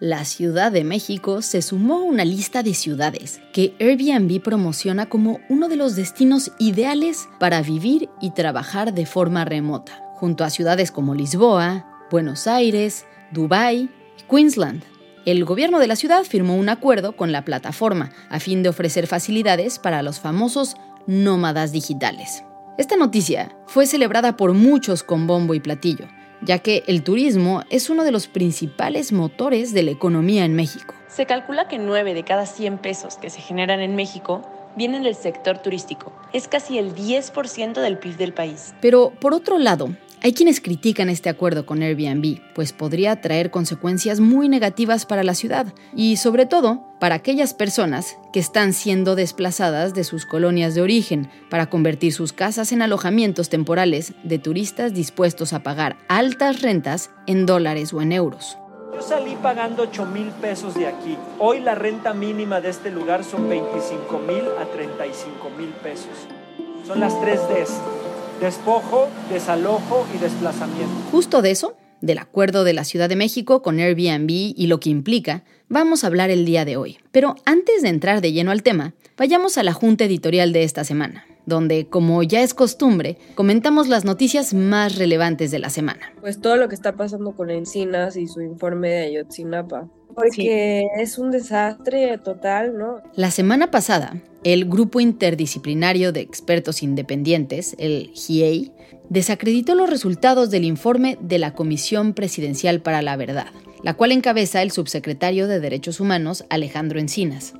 La Ciudad de México se sumó a una lista de ciudades que Airbnb promociona como uno de los destinos ideales para vivir y trabajar de forma remota, junto a ciudades como Lisboa, Buenos Aires, Dubái y Queensland. El gobierno de la ciudad firmó un acuerdo con la plataforma a fin de ofrecer facilidades para los famosos nómadas digitales. Esta noticia fue celebrada por muchos con bombo y platillo, ya que el turismo es uno de los principales motores de la economía en México. Se calcula que 9 de cada 100 pesos que se generan en México vienen del sector turístico. Es casi el 10% del PIB del país. Pero, por otro lado, hay quienes critican este acuerdo con Airbnb, pues podría traer consecuencias muy negativas para la ciudad y sobre todo para aquellas personas que están siendo desplazadas de sus colonias de origen para convertir sus casas en alojamientos temporales de turistas dispuestos a pagar altas rentas en dólares o en euros. Yo salí pagando 8 mil pesos de aquí. Hoy la renta mínima de este lugar son 25 mil a 35 mil pesos. Son las tres Ds despojo, desalojo y desplazamiento. Justo de eso, del acuerdo de la Ciudad de México con Airbnb y lo que implica, vamos a hablar el día de hoy. Pero antes de entrar de lleno al tema, vayamos a la junta editorial de esta semana, donde, como ya es costumbre, comentamos las noticias más relevantes de la semana. Pues todo lo que está pasando con Encinas y su informe de Ayotzinapa porque es un desastre total, ¿no? La semana pasada, el Grupo Interdisciplinario de Expertos Independientes, el GIEI, desacreditó los resultados del informe de la Comisión Presidencial para la Verdad, la cual encabeza el subsecretario de Derechos Humanos, Alejandro Encinas.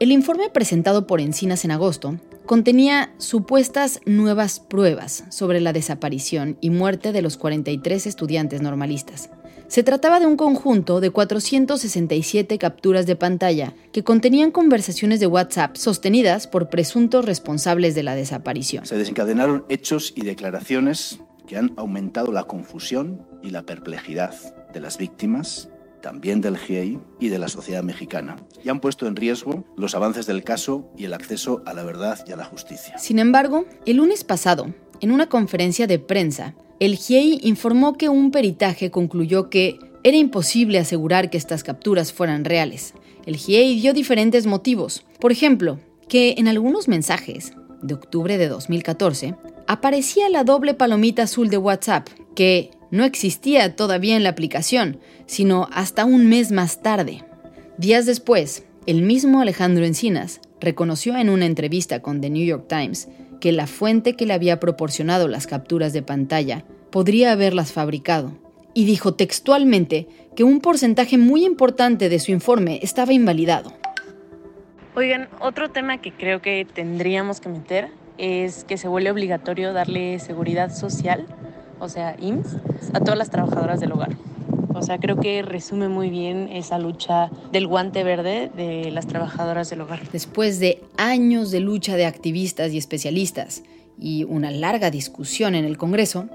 El informe presentado por Encinas en agosto contenía supuestas nuevas pruebas sobre la desaparición y muerte de los 43 estudiantes normalistas. Se trataba de un conjunto de 467 capturas de pantalla que contenían conversaciones de WhatsApp sostenidas por presuntos responsables de la desaparición. Se desencadenaron hechos y declaraciones que han aumentado la confusión y la perplejidad de las víctimas, también del GIEI y de la sociedad mexicana, y han puesto en riesgo los avances del caso y el acceso a la verdad y a la justicia. Sin embargo, el lunes pasado, en una conferencia de prensa, el GIEI informó que un peritaje concluyó que era imposible asegurar que estas capturas fueran reales. El GIEI dio diferentes motivos. Por ejemplo, que en algunos mensajes de octubre de 2014 aparecía la doble palomita azul de WhatsApp, que no existía todavía en la aplicación, sino hasta un mes más tarde. Días después, el mismo Alejandro Encinas reconoció en una entrevista con The New York Times que la fuente que le había proporcionado las capturas de pantalla podría haberlas fabricado, y dijo textualmente que un porcentaje muy importante de su informe estaba invalidado. Oigan, otro tema que creo que tendríamos que meter es que se vuelve obligatorio darle seguridad social, o sea, IMSS, a todas las trabajadoras del hogar. O sea, creo que resume muy bien esa lucha del guante verde de las trabajadoras del hogar. Después de años de lucha de activistas y especialistas y una larga discusión en el Congreso,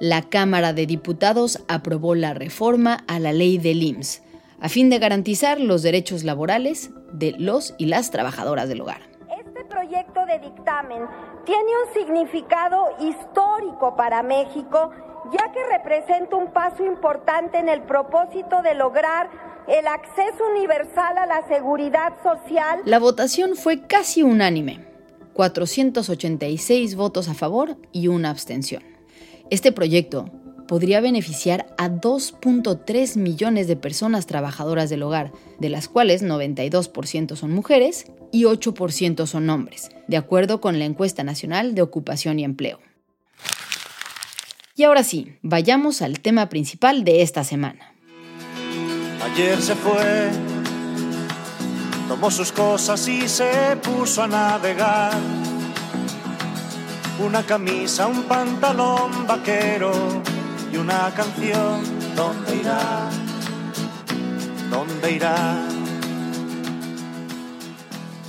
la Cámara de Diputados aprobó la reforma a la ley del IMSS, a fin de garantizar los derechos laborales de los y las trabajadoras del hogar. Este proyecto de dictamen tiene un significado histórico para México, ya que representa un paso importante en el propósito de lograr el acceso universal a la seguridad social. La votación fue casi unánime, 486 votos a favor y una abstención. Este proyecto podría beneficiar a 2.3 millones de personas trabajadoras del hogar, de las cuales 92% son mujeres y 8% son hombres, de acuerdo con la encuesta nacional de ocupación y empleo. Y ahora sí, vayamos al tema principal de esta semana. Ayer se fue, tomó sus cosas y se puso a navegar. Una camisa, un pantalón vaquero y una canción. ¿Dónde irá? ¿Dónde irá?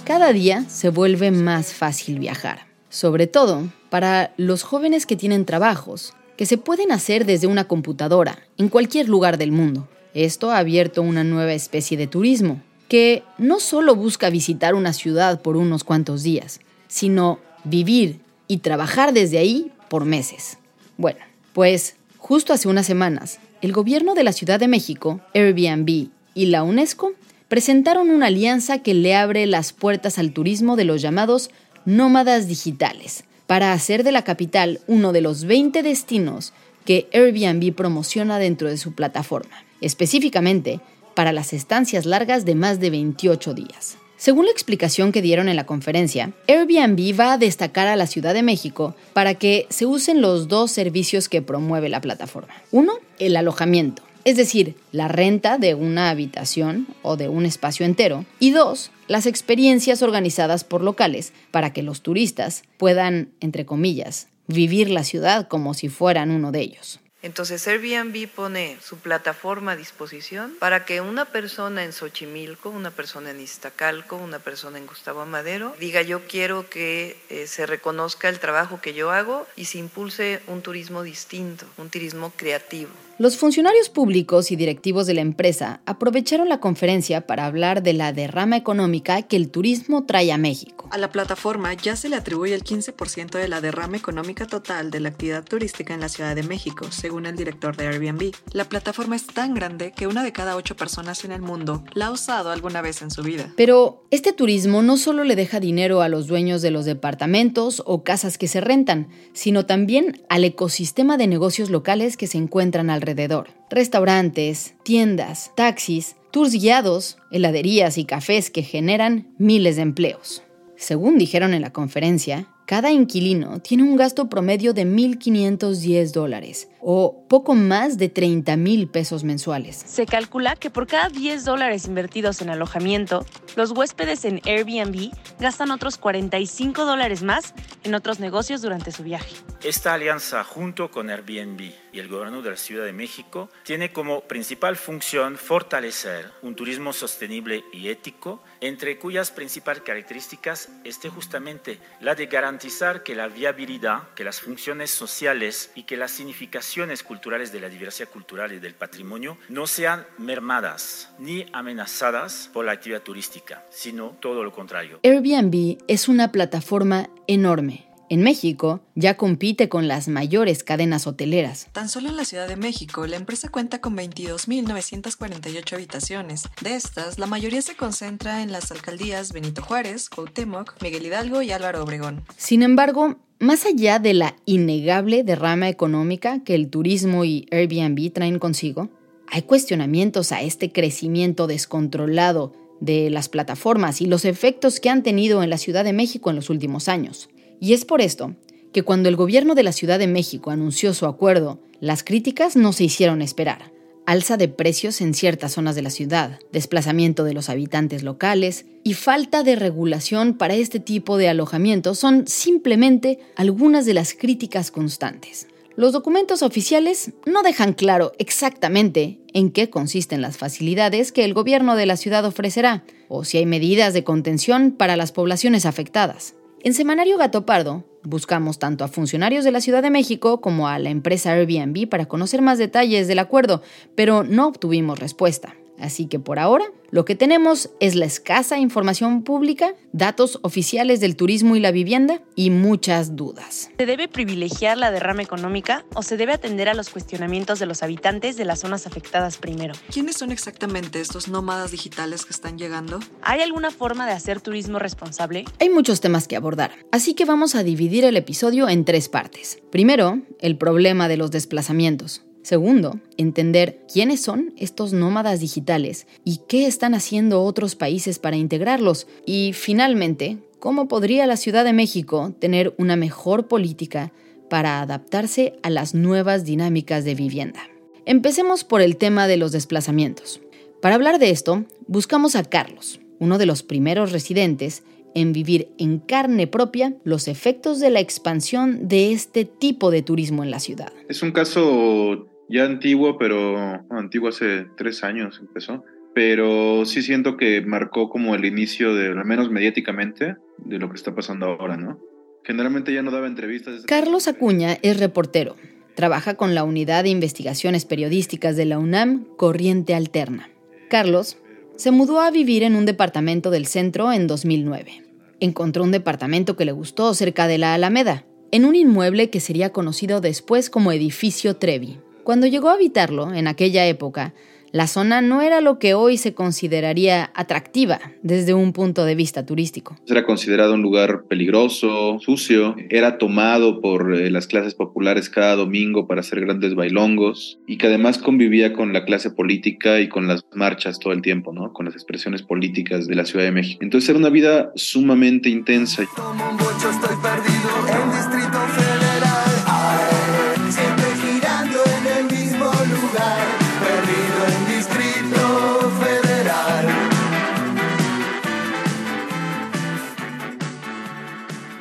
Cada día se vuelve más fácil viajar, sobre todo para los jóvenes que tienen trabajos que se pueden hacer desde una computadora en cualquier lugar del mundo. Esto ha abierto una nueva especie de turismo, que no solo busca visitar una ciudad por unos cuantos días, sino vivir y trabajar desde ahí por meses. Bueno, pues justo hace unas semanas, el gobierno de la Ciudad de México, Airbnb y la UNESCO presentaron una alianza que le abre las puertas al turismo de los llamados nómadas digitales, para hacer de la capital uno de los 20 destinos que Airbnb promociona dentro de su plataforma, específicamente para las estancias largas de más de 28 días. Según la explicación que dieron en la conferencia, Airbnb va a destacar a la Ciudad de México para que se usen los dos servicios que promueve la plataforma. Uno, el alojamiento, es decir, la renta de una habitación o de un espacio entero. Y dos, las experiencias organizadas por locales para que los turistas puedan, entre comillas, vivir la ciudad como si fueran uno de ellos. Entonces Airbnb pone su plataforma a disposición para que una persona en Xochimilco, una persona en Iztacalco, una persona en Gustavo Amadero diga yo quiero que eh, se reconozca el trabajo que yo hago y se impulse un turismo distinto, un turismo creativo. Los funcionarios públicos y directivos de la empresa aprovecharon la conferencia para hablar de la derrama económica que el turismo trae a México. A la plataforma ya se le atribuye el 15% de la derrama económica total de la actividad turística en la Ciudad de México, según el director de Airbnb. La plataforma es tan grande que una de cada ocho personas en el mundo la ha usado alguna vez en su vida. Pero este turismo no solo le deja dinero a los dueños de los departamentos o casas que se rentan, sino también al ecosistema de negocios locales que se encuentran al alrededor. Restaurantes, tiendas, taxis, tours guiados, heladerías y cafés que generan miles de empleos. Según dijeron en la conferencia, cada inquilino tiene un gasto promedio de 1.510 dólares o poco más de 30 mil pesos mensuales. Se calcula que por cada 10 dólares invertidos en alojamiento, los huéspedes en Airbnb gastan otros 45 dólares más en otros negocios durante su viaje. Esta alianza junto con Airbnb y el gobierno de la Ciudad de México tiene como principal función fortalecer un turismo sostenible y ético, entre cuyas principales características esté justamente la de garantizar que la viabilidad, que las funciones sociales y que la significación culturales de la diversidad cultural y del patrimonio no sean mermadas ni amenazadas por la actividad turística, sino todo lo contrario. Airbnb es una plataforma enorme en México ya compite con las mayores cadenas hoteleras. Tan solo en la Ciudad de México, la empresa cuenta con 22.948 habitaciones. De estas, la mayoría se concentra en las alcaldías Benito Juárez, Cuauhtémoc, Miguel Hidalgo y Álvaro Obregón. Sin embargo, más allá de la innegable derrama económica que el turismo y Airbnb traen consigo, hay cuestionamientos a este crecimiento descontrolado de las plataformas y los efectos que han tenido en la Ciudad de México en los últimos años. Y es por esto que cuando el gobierno de la Ciudad de México anunció su acuerdo, las críticas no se hicieron esperar. Alza de precios en ciertas zonas de la ciudad, desplazamiento de los habitantes locales y falta de regulación para este tipo de alojamiento son simplemente algunas de las críticas constantes. Los documentos oficiales no dejan claro exactamente en qué consisten las facilidades que el gobierno de la ciudad ofrecerá o si hay medidas de contención para las poblaciones afectadas. En Semanario Gato Pardo buscamos tanto a funcionarios de la Ciudad de México como a la empresa Airbnb para conocer más detalles del acuerdo, pero no obtuvimos respuesta. Así que por ahora, lo que tenemos es la escasa información pública, datos oficiales del turismo y la vivienda y muchas dudas. ¿Se debe privilegiar la derrama económica o se debe atender a los cuestionamientos de los habitantes de las zonas afectadas primero? ¿Quiénes son exactamente estos nómadas digitales que están llegando? ¿Hay alguna forma de hacer turismo responsable? Hay muchos temas que abordar, así que vamos a dividir el episodio en tres partes. Primero, el problema de los desplazamientos. Segundo, entender quiénes son estos nómadas digitales y qué están haciendo otros países para integrarlos. Y finalmente, cómo podría la Ciudad de México tener una mejor política para adaptarse a las nuevas dinámicas de vivienda. Empecemos por el tema de los desplazamientos. Para hablar de esto, buscamos a Carlos, uno de los primeros residentes en vivir en carne propia los efectos de la expansión de este tipo de turismo en la ciudad. Es un caso ya antiguo, pero antiguo hace tres años empezó. Pero sí siento que marcó como el inicio de, al menos mediáticamente, de lo que está pasando ahora, ¿no? Generalmente ya no daba entrevistas. Carlos Acuña es reportero. Trabaja con la Unidad de Investigaciones Periodísticas de la UNAM, Corriente Alterna. Carlos se mudó a vivir en un departamento del centro en 2009. Encontró un departamento que le gustó cerca de la Alameda, en un inmueble que sería conocido después como Edificio Trevi. Cuando llegó a habitarlo, en aquella época, la zona no era lo que hoy se consideraría atractiva desde un punto de vista turístico. Era considerado un lugar peligroso, sucio, era tomado por eh, las clases populares cada domingo para hacer grandes bailongos y que además convivía con la clase política y con las marchas todo el tiempo, ¿no? Con las expresiones políticas de la Ciudad de México. Entonces era una vida sumamente intensa.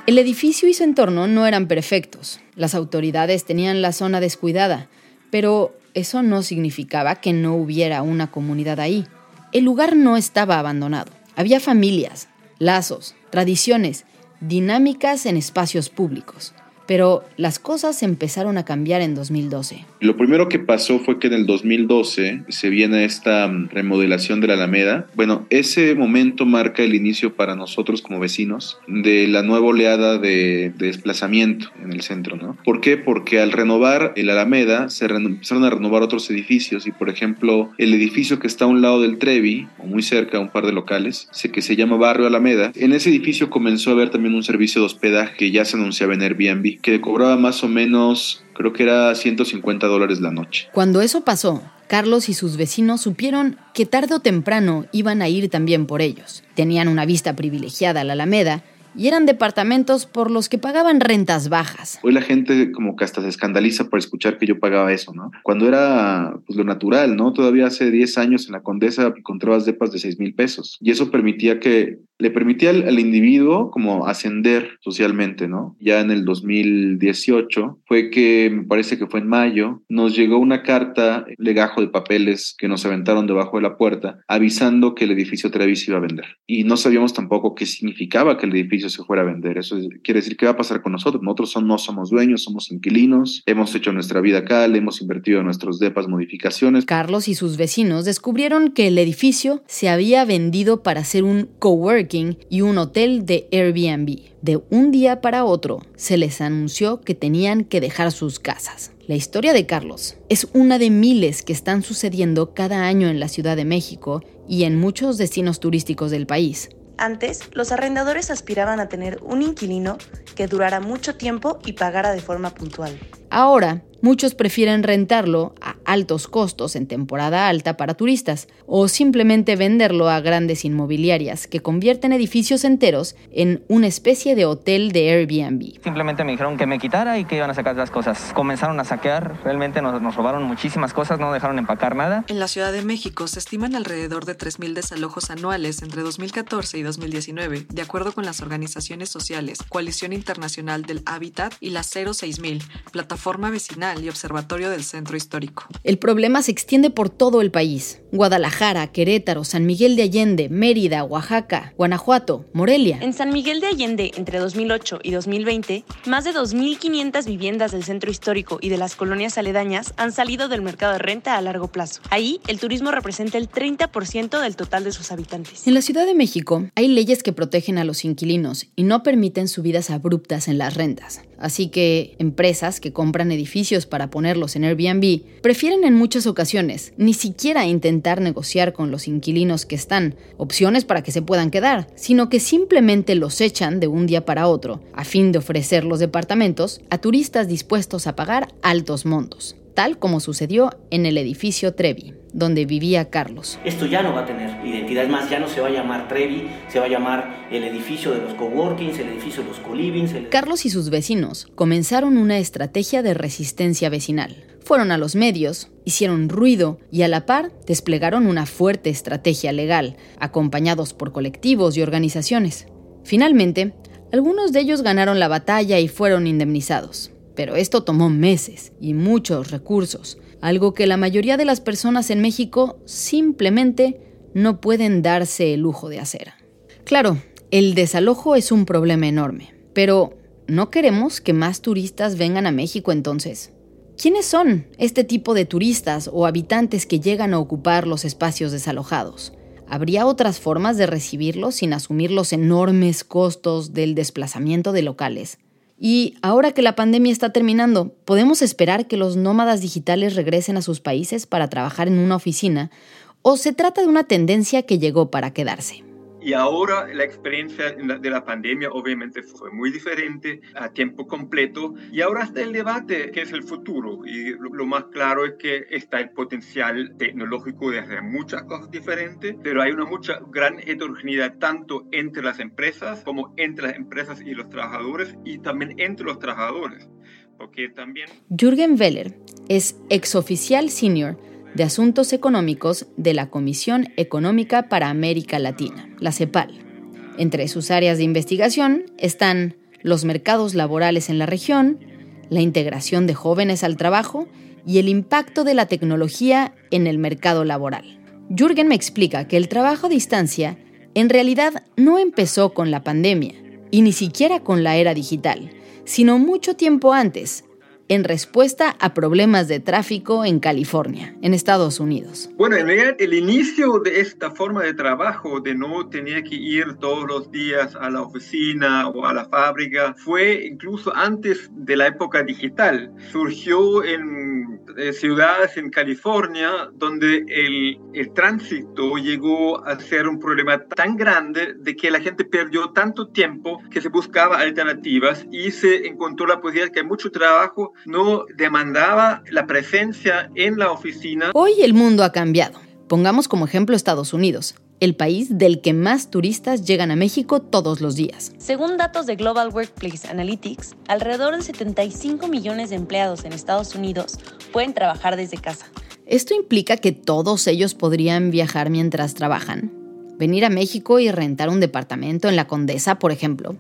El edificio y su entorno no eran perfectos. Las autoridades tenían la zona descuidada, pero eso no significaba que no hubiera una comunidad ahí. El lugar no estaba abandonado. Había familias, lazos, tradiciones, dinámicas en espacios públicos. Pero las cosas empezaron a cambiar en 2012. Lo primero que pasó fue que en el 2012 se viene esta mm, remodelación de la Alameda. Bueno, ese momento marca el inicio para nosotros como vecinos de la nueva oleada de, desplazamiento en el centro, ¿no? ¿Por qué? Porque al renovar el Alameda se empezaron a renovar otros edificios y, por ejemplo, el edificio que está a un lado del Trevi, o muy cerca, un par de locales, que se llama Barrio Alameda, en ese edificio comenzó a haber también un servicio de hospedaje que ya se anunciaba en Airbnb que cobraba más o menos, creo que era 150 dólares la noche. Cuando eso pasó, Carlos y sus vecinos supieron que tarde o temprano iban a ir también por ellos. Tenían una vista privilegiada a la Alameda y eran departamentos por los que pagaban rentas bajas. Hoy la gente como que hasta se escandaliza por escuchar que yo pagaba eso, ¿no? Cuando era pues, lo natural, ¿no? Todavía hace 10 años en la Condesa encontrabas depas de 6 mil pesos y eso permitía que le permitía al, individuo como ascender socialmente, ¿no? Ya en el 2018 fue que, me parece que fue en mayo, nos llegó una carta, legajo de papeles que nos aventaron debajo de la puerta, avisando que el edificio Trevis iba a vender. Y no sabíamos tampoco qué significaba que el edificio se fuera a vender. Eso quiere decir qué va a pasar con nosotros. Nosotros no somos dueños, somos inquilinos, hemos hecho nuestra vida acá, le hemos invertido en nuestros depas modificaciones. Carlos y sus vecinos descubrieron que el edificio se había vendido para hacer un coworking y un hotel de Airbnb. De un día para otro se les anunció que tenían que dejar sus casas. La historia de Carlos es una de miles que están sucediendo cada año en la Ciudad de México y en muchos destinos turísticos del país. Antes, los arrendadores aspiraban a tener un inquilino que durara mucho tiempo y pagara de forma puntual. Ahora, muchos prefieren rentarlo a altos costos en temporada alta para turistas o simplemente venderlo a grandes inmobiliarias que convierten edificios enteros en una especie de hotel de Airbnb. Simplemente me dijeron que me quitara y que iban a sacar las cosas. Comenzaron a saquear, realmente nos, nos robaron muchísimas cosas, no dejaron empacar nada. En la Ciudad de México se estiman alrededor de 3.000 desalojos anuales entre 2014 y 2019, de acuerdo con las organizaciones sociales Coalición Internacional del Hábitat y la 06000, Plataforma Vecinal y Observatorio del Centro Histórico. El problema se extiende por todo el país. Guadalajara, Querétaro, San Miguel de Allende, Mérida, Oaxaca, Guanajuato, Morelia. En San Miguel de Allende, entre 2008 y 2020, más de 2.500 viviendas del centro histórico y de las colonias aledañas han salido del mercado de renta a largo plazo. Ahí, el turismo representa el 30% del total de sus habitantes. En la Ciudad de México, hay leyes que protegen a los inquilinos y no permiten subidas abruptas en las rentas. Así que empresas que compran edificios para ponerlos en Airbnb prefieren en muchas ocasiones ni siquiera intentar negociar con los inquilinos que están, opciones para que se puedan quedar, sino que simplemente los echan de un día para otro, a fin de ofrecer los departamentos a turistas dispuestos a pagar altos montos tal como sucedió en el edificio Trevi, donde vivía Carlos. Esto ya no va a tener identidad más, ya no se va a llamar Trevi, se va a llamar el edificio de los coworkings, el edificio de los colivings. Carlos y sus vecinos comenzaron una estrategia de resistencia vecinal. Fueron a los medios, hicieron ruido y a la par desplegaron una fuerte estrategia legal, acompañados por colectivos y organizaciones. Finalmente, algunos de ellos ganaron la batalla y fueron indemnizados. Pero esto tomó meses y muchos recursos, algo que la mayoría de las personas en México simplemente no pueden darse el lujo de hacer. Claro, el desalojo es un problema enorme, pero ¿no queremos que más turistas vengan a México entonces? ¿Quiénes son este tipo de turistas o habitantes que llegan a ocupar los espacios desalojados? ¿Habría otras formas de recibirlos sin asumir los enormes costos del desplazamiento de locales? Y ahora que la pandemia está terminando, ¿podemos esperar que los nómadas digitales regresen a sus países para trabajar en una oficina? ¿O se trata de una tendencia que llegó para quedarse? Y ahora la experiencia de la pandemia obviamente fue muy diferente a tiempo completo. Y ahora está el debate, que es el futuro. Y lo, más claro es que está el potencial tecnológico de hacer muchas cosas diferentes, pero hay una mucha gran heterogeneidad tanto entre las empresas como entre las empresas y los trabajadores y también entre los trabajadores. Porque también... Jürgen Weller es exoficial senior de Asuntos Económicos de la Comisión Económica para América Latina, la CEPAL. Entre sus áreas de investigación están los mercados laborales en la región, la integración de jóvenes al trabajo y el impacto de la tecnología en el mercado laboral. Jürgen me explica que el trabajo a distancia en realidad no empezó con la pandemia y ni siquiera con la era digital, sino mucho tiempo antes, en respuesta a problemas de tráfico en California, en Estados Unidos. Bueno, en realidad el inicio de esta forma de trabajo, de no tener que ir todos los días a la oficina o a la fábrica, fue incluso antes de la época digital. Surgió en eh, ciudades en California donde el, el tránsito llegó a ser un problema tan grande de que la gente perdió tanto tiempo que se buscaba alternativas y se encontró la posibilidad que hay mucho trabajo no demandaba la presencia en la oficina. Hoy el mundo ha cambiado. Pongamos como ejemplo Estados Unidos, el país del que más turistas llegan a México todos los días. Según datos de Global Workplace Analytics, alrededor de 75 millones de empleados en Estados Unidos pueden trabajar desde casa. ¿Esto implica que todos ellos podrían viajar mientras trabajan? ¿Venir a México y rentar un departamento en la Condesa, por ejemplo?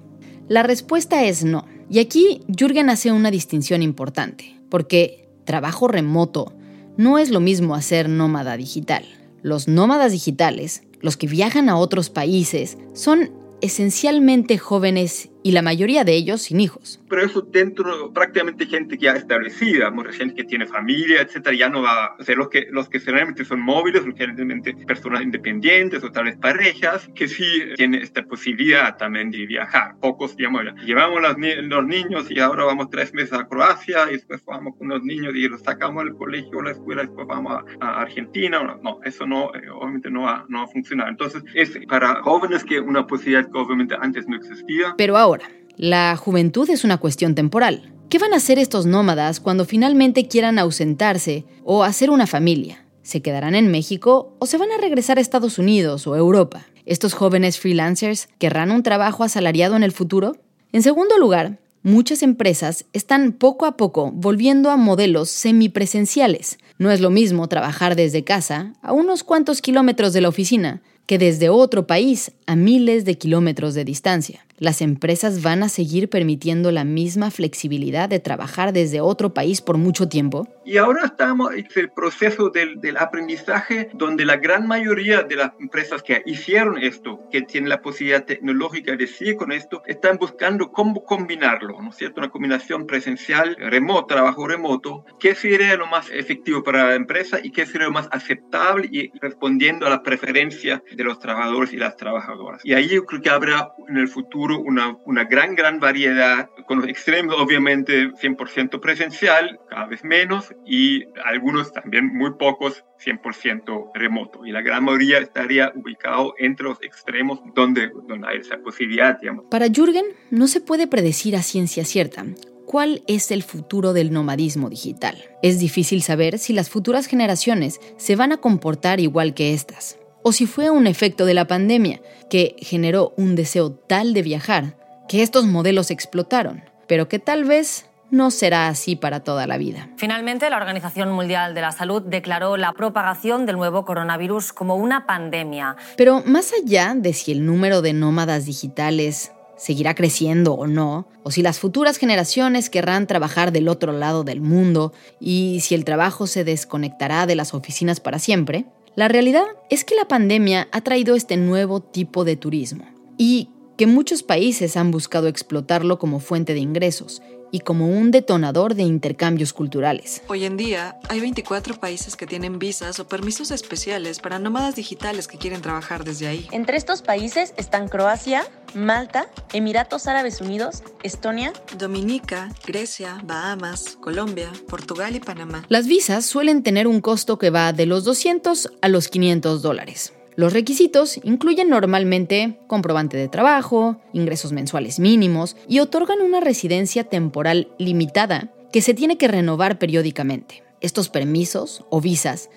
La respuesta es no. Y aquí Jürgen hace una distinción importante, porque trabajo remoto no es lo mismo hacer nómada digital. Los nómadas digitales, los que viajan a otros países, son esencialmente jóvenes y la mayoría de ellos sin hijos. Pero eso dentro prácticamente gente que ya establecida, gente que tiene familia, etcétera, ya no va a ser los que, los que generalmente son móviles, generalmente personas independientes o tal vez parejas, que sí tienen esta posibilidad también de viajar. Pocos, digamos, llevamos los, los niños y ahora vamos tres meses a Croacia y después vamos con los niños y los sacamos del colegio o la escuela y después vamos a, Argentina. No, eso no, eh, obviamente no va, no va a funcionar. Entonces, es para jóvenes que una posibilidad que obviamente antes no existía. Pero ahora, la juventud es una cuestión temporal. ¿Qué van a hacer estos nómadas cuando finalmente quieran ausentarse o hacer una familia? ¿Se quedarán en México o se van a regresar a Estados Unidos o Europa? ¿Estos jóvenes freelancers querrán un trabajo asalariado en el futuro? En segundo lugar, muchas empresas están poco a poco volviendo a modelos semipresenciales. No es lo mismo trabajar desde casa, a unos cuantos kilómetros de la oficina, que desde otro país, a miles de kilómetros de distancia las empresas van a seguir permitiendo la misma flexibilidad de trabajar desde otro país por mucho tiempo? Y ahora estamos en el proceso del, aprendizaje donde la gran mayoría de las empresas que hicieron esto, que tienen la posibilidad tecnológica de seguir con esto, están buscando cómo combinarlo, ¿no es cierto? Una combinación presencial, remoto, trabajo remoto, qué sería lo más efectivo para la empresa y qué sería lo más aceptable y respondiendo a las preferencias de los trabajadores y las trabajadoras. Y ahí yo creo que habrá en el futuro una, una gran, gran variedad, con los extremos obviamente 100% presencial, cada vez menos, y algunos también muy pocos 100% remoto. Y la gran mayoría estaría ubicado entre los extremos donde, donde hay esa posibilidad, digamos. Para Jürgen, no se puede predecir a ciencia cierta cuál es el futuro del nomadismo digital. Es difícil saber si las futuras generaciones se van a comportar igual que estas o si fue un efecto de la pandemia que generó un deseo tal de viajar que estos modelos explotaron, pero que tal vez no será así para toda la vida. Finalmente, la Organización Mundial de la Salud declaró la propagación del nuevo coronavirus como una pandemia. Pero más allá de si el número de nómadas digitales seguirá creciendo o no, o si las futuras generaciones querrán trabajar del otro lado del mundo y si el trabajo se desconectará de las oficinas para siempre, la realidad es que la pandemia ha traído este nuevo tipo de turismo y que muchos países han buscado explotarlo como fuente de ingresos y como un detonador de intercambios culturales. Hoy en día hay 24 países que tienen visas o permisos especiales para nómadas digitales que quieren trabajar desde ahí. Entre estos países están Croacia, Malta, Emiratos Árabes Unidos, Estonia, Dominica, Grecia, Bahamas, Colombia, Portugal y Panamá. Las visas suelen tener un costo que va de los 200 a los 500 dólares. Los requisitos incluyen normalmente comprobante de trabajo, ingresos mensuales mínimos y otorgan una residencia temporal limitada que se tiene que renovar periódicamente. Estos permisos o visas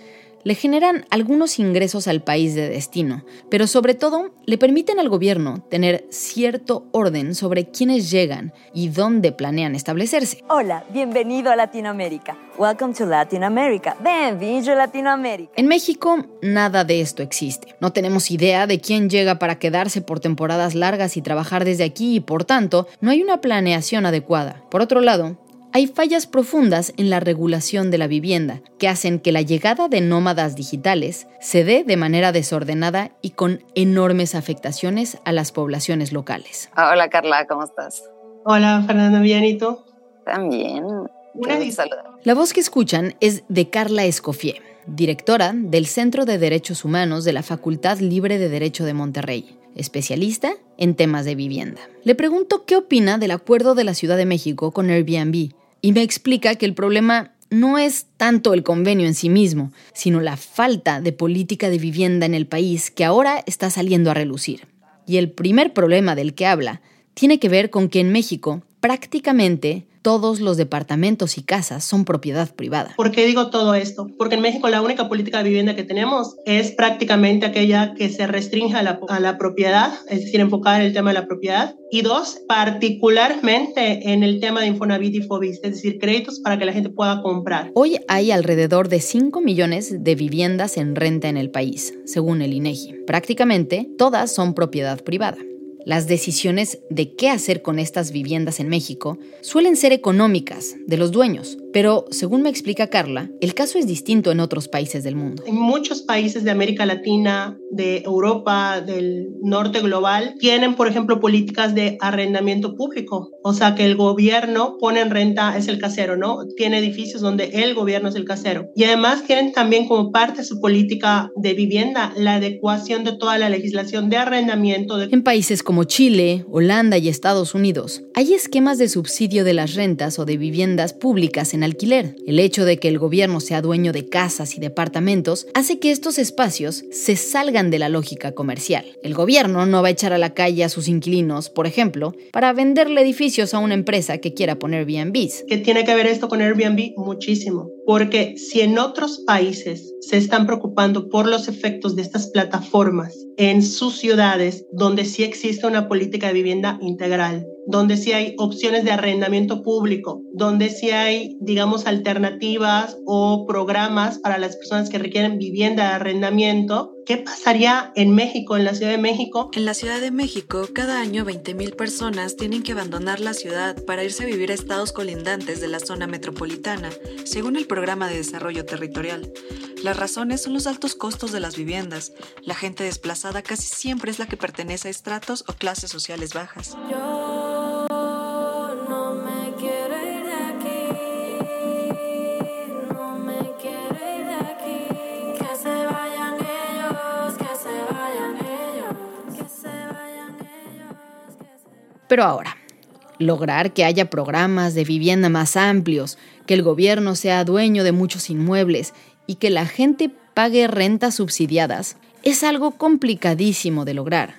le generan algunos ingresos al país de destino, pero sobre todo le permiten al gobierno tener cierto orden sobre quiénes llegan y dónde planean establecerse. Hola, bienvenido a Latinoamérica. Welcome to Latin America. Bienvenido a Latinoamérica. En México, nada de esto existe. No tenemos idea de quién llega para quedarse por temporadas largas y trabajar desde aquí y por tanto, no hay una planeación adecuada. Por otro lado, hay fallas profundas en la regulación de la vivienda que hacen que la llegada de nómadas digitales se dé de manera desordenada y con enormes afectaciones a las poblaciones locales. Hola Carla, ¿cómo estás? Hola Fernando, ¿bien y tú? También. La voz que escuchan es de Carla Escofié, directora del Centro de Derechos Humanos de la Facultad Libre de Derecho de Monterrey especialista en temas de vivienda. Le pregunto qué opina del acuerdo de la Ciudad de México con Airbnb y me explica que el problema no es tanto el convenio en sí mismo, sino la falta de política de vivienda en el país que ahora está saliendo a relucir. Y el primer problema del que habla tiene que ver con que en México prácticamente todos los departamentos y casas son propiedad privada. ¿Por qué digo todo esto? Porque en México la única política de vivienda que tenemos es prácticamente aquella que se restringe a la, a la propiedad, es decir, enfocar el tema de la propiedad. Y dos, particularmente en el tema de Infonavit y Fobis, es decir, créditos para que la gente pueda comprar. Hoy hay alrededor de 5 millones de viviendas en renta en el país, según el INEGI. Prácticamente todas son propiedad privada. Las decisiones de qué hacer con estas viviendas en México suelen ser económicas, de los dueños, pero según me explica Carla, el caso es distinto en otros países del mundo. En muchos países de América Latina, de Europa, del norte global, tienen, por ejemplo, políticas de arrendamiento público, o sea que el gobierno pone en renta, es el casero, ¿no? Tiene edificios donde el gobierno es el casero. Y además tienen también como parte de su política de vivienda la adecuación de toda la legislación de arrendamiento. En países como como Chile, Holanda y Estados Unidos, hay esquemas de subsidio de las rentas o de viviendas públicas en alquiler. El hecho de que el gobierno sea dueño de casas y departamentos hace que estos espacios se salgan de la lógica comercial. El gobierno no va a echar a la calle a sus inquilinos, por ejemplo, para venderle edificios a una empresa que quiera poner Airbnbs. ¿Qué tiene que ver esto con Airbnb? Muchísimo. Porque si en otros países se están preocupando por los efectos de estas plataformas en sus ciudades donde sí existe una política de vivienda integral, donde sí hay opciones de arrendamiento público, donde sí hay, digamos, alternativas o programas para las personas que requieren vivienda de arrendamiento. ¿Qué pasaría en México, en la Ciudad de México? En la Ciudad de México, cada año 20.000 personas tienen que abandonar la ciudad para irse a vivir a estados colindantes de la zona metropolitana, según el Programa de Desarrollo Territorial. Las razones son los altos costos de las viviendas. La gente desplazada casi siempre es la que pertenece a estratos o clases sociales bajas. Pero ahora, lograr que haya programas de vivienda más amplios, que el gobierno sea dueño de muchos inmuebles y que la gente pague rentas subsidiadas es algo complicadísimo de lograr.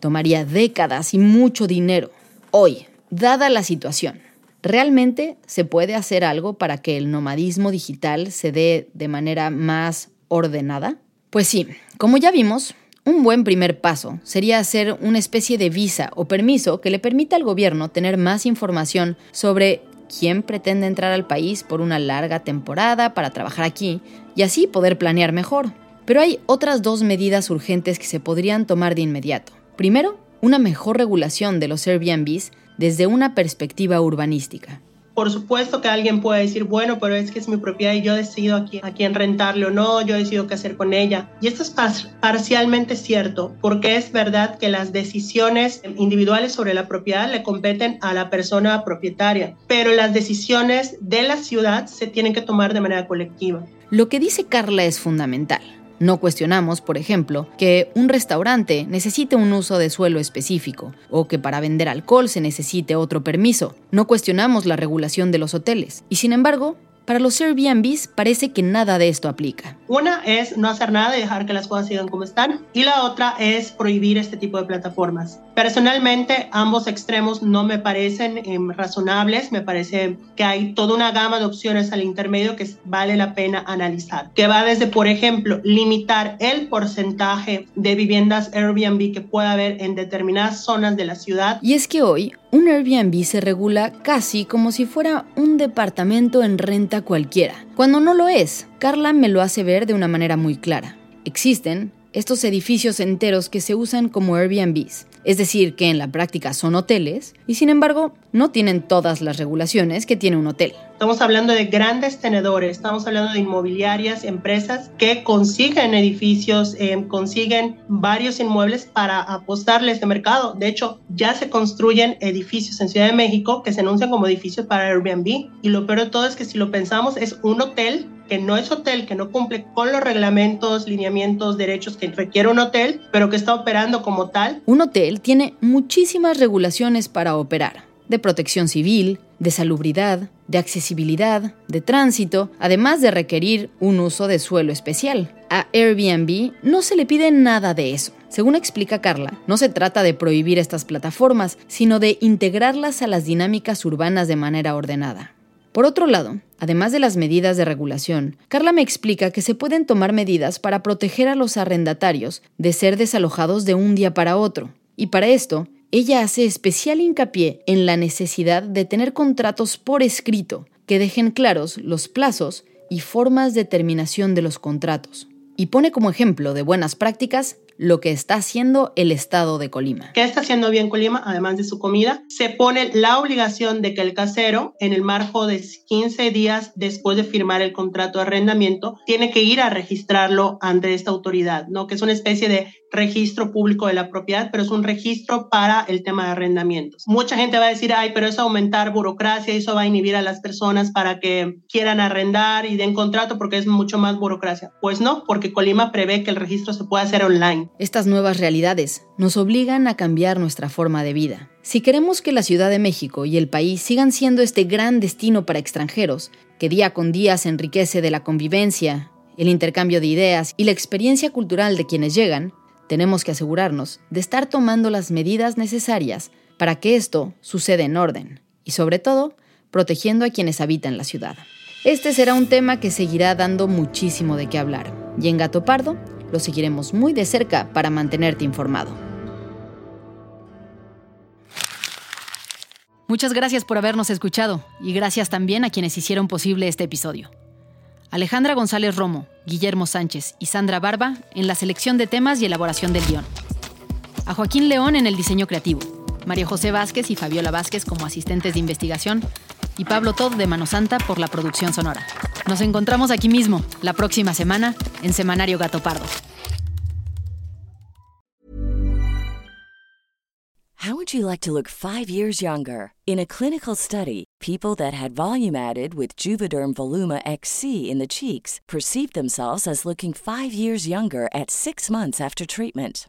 Tomaría décadas y mucho dinero. Hoy, dada la situación, ¿realmente se puede hacer algo para que el nomadismo digital se dé de manera más ordenada? Pues sí, como ya vimos, un buen primer paso sería hacer una especie de visa o permiso que le permita al gobierno tener más información sobre quién pretende entrar al país por una larga temporada para trabajar aquí y así poder planear mejor. Pero hay otras dos medidas urgentes que se podrían tomar de inmediato. Primero, una mejor regulación de los Airbnbs desde una perspectiva urbanística. Por supuesto que alguien puede decir, bueno, pero es que es mi propiedad y yo decido a quién, rentarle o no, yo decido qué hacer con ella. Y esto es parcialmente cierto, porque es verdad que las decisiones individuales sobre la propiedad le competen a la persona propietaria, pero las decisiones de la ciudad se tienen que tomar de manera colectiva. Lo que dice Carla es fundamental. No cuestionamos, por ejemplo, que un restaurante necesite un uso de suelo específico o que para vender alcohol se necesite otro permiso. No cuestionamos la regulación de los hoteles. Y sin embargo, para los Airbnbs parece que nada de esto aplica. Una es no hacer nada y dejar que las cosas sigan como están. Y la otra es prohibir este tipo de plataformas. Personalmente, ambos extremos no me parecen em, razonables. Me parece que hay toda una gama de opciones al intermedio que vale la pena analizar. Que va desde, por ejemplo, limitar el porcentaje de viviendas Airbnb que pueda haber en determinadas zonas de la ciudad. Y es que hoy un Airbnb se regula casi como si fuera un departamento en renta cualquiera, cuando no lo es. Carla me lo hace ver de una manera muy clara. Existen estos edificios enteros que se usan como Airbnbs, es decir, que en la práctica son hoteles y sin embargo no tienen todas las regulaciones que tiene un hotel. Estamos hablando de grandes tenedores, estamos hablando de inmobiliarias, empresas que consiguen edificios, eh, consiguen varios inmuebles para apostarle este mercado. De hecho, ya se construyen edificios en Ciudad de México que se anuncian como edificios para Airbnb. Y lo peor de todo es que si lo pensamos, es un hotel que no es hotel, que no cumple con los reglamentos, lineamientos, derechos que requiere un hotel, pero que está operando como tal. Un hotel tiene muchísimas regulaciones para operar, de protección civil, de salubridad, de accesibilidad, de tránsito, además de requerir un uso de suelo especial. A Airbnb no se le pide nada de eso. Según explica Carla, no se trata de prohibir estas plataformas, sino de integrarlas a las dinámicas urbanas de manera ordenada. Por otro lado, además de las medidas de regulación, Carla me explica que se pueden tomar medidas para proteger a los arrendatarios de ser desalojados de un día para otro. Y para esto, ella hace especial hincapié en la necesidad de tener contratos por escrito que dejen claros los plazos y formas de terminación de los contratos. Y pone como ejemplo de buenas prácticas lo que está haciendo el Estado de Colima. ¿Qué está haciendo bien Colima, además de su comida? Se pone la obligación de que el casero, en el marco de 15 días después de firmar el contrato de arrendamiento, tiene que ir a registrarlo ante esta autoridad, ¿no? Que es una especie de registro público de la propiedad, pero es un registro para el tema de arrendamientos. Mucha gente va a decir, ay, pero eso aumentar burocracia, eso va a inhibir a las personas para que quieran arrendar y den contrato porque es mucho más burocracia. Pues no, porque Colima prevé que el registro se pueda hacer online. Estas nuevas realidades nos obligan a cambiar nuestra forma de vida. Si queremos que la Ciudad de México y el país sigan siendo este gran destino para extranjeros, que día con día se enriquece de la convivencia, el intercambio de ideas y la experiencia cultural de quienes llegan, tenemos que asegurarnos de estar tomando las medidas necesarias para que esto suceda en orden y sobre todo protegiendo a quienes habitan la ciudad. Este será un tema que seguirá dando muchísimo de qué hablar y en Gato Pardo lo seguiremos muy de cerca para mantenerte informado. Muchas gracias por habernos escuchado y gracias también a quienes hicieron posible este episodio. Alejandra González Romo, Guillermo Sánchez y Sandra Barba en la selección de temas y elaboración del guion. A Joaquín León en el diseño creativo. María José Vázquez y Fabiola Vázquez como asistentes de investigación y Pablo Todd de Mano Santa por la producción sonora. Nos encontramos aquí mismo, la próxima semana, en Semanario Gato Pardo. How would you like to look five years younger? In a clinical study, people that had volume added with Juvederm Voluma XC in the cheeks perceived themselves as looking five years younger at six months after treatment.